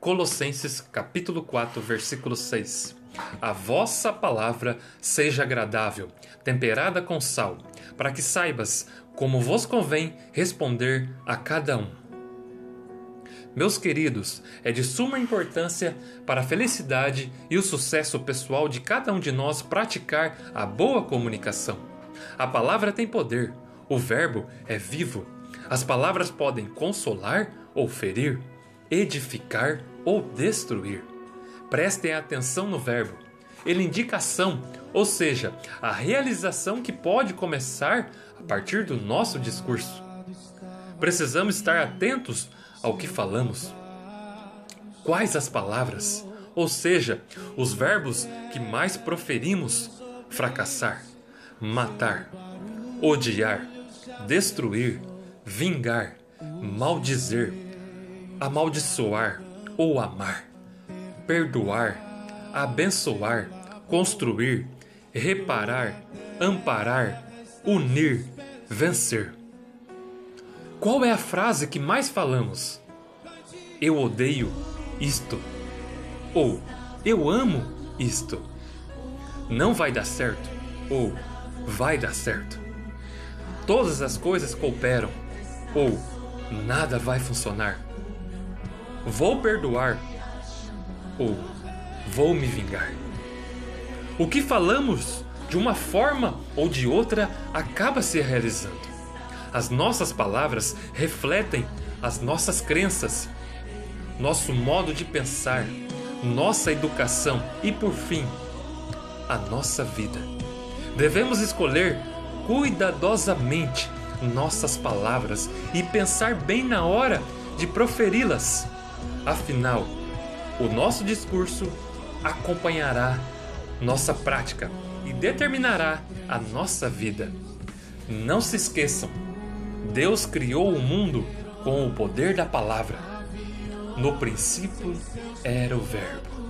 Colossenses capítulo 4, versículo 6. A vossa palavra seja agradável, temperada com sal, para que saibas como vos convém responder a cada um. Meus queridos, é de suma importância para a felicidade e o sucesso pessoal de cada um de nós praticar a boa comunicação. A palavra tem poder, o verbo é vivo. As palavras podem consolar ou ferir, edificar ou destruir. Prestem atenção no verbo. Ele indica ação, ou seja, a realização que pode começar a partir do nosso discurso. Precisamos estar atentos ao que falamos. Quais as palavras, ou seja, os verbos que mais proferimos: fracassar, matar, odiar, destruir, vingar, maldizer, amaldiçoar ou amar, perdoar, abençoar, construir, reparar, amparar, unir, vencer. Qual é a frase que mais falamos? Eu odeio isto. Ou eu amo isto. Não vai dar certo. Ou vai dar certo. Todas as coisas cooperam. Ou nada vai funcionar. Vou perdoar. Ou vou me vingar. O que falamos de uma forma ou de outra acaba se realizando. As nossas palavras refletem as nossas crenças, nosso modo de pensar, nossa educação e, por fim, a nossa vida. Devemos escolher cuidadosamente nossas palavras e pensar bem na hora de proferi-las. Afinal, o nosso discurso acompanhará nossa prática e determinará a nossa vida. Não se esqueçam Deus criou o mundo com o poder da palavra. No princípio era o Verbo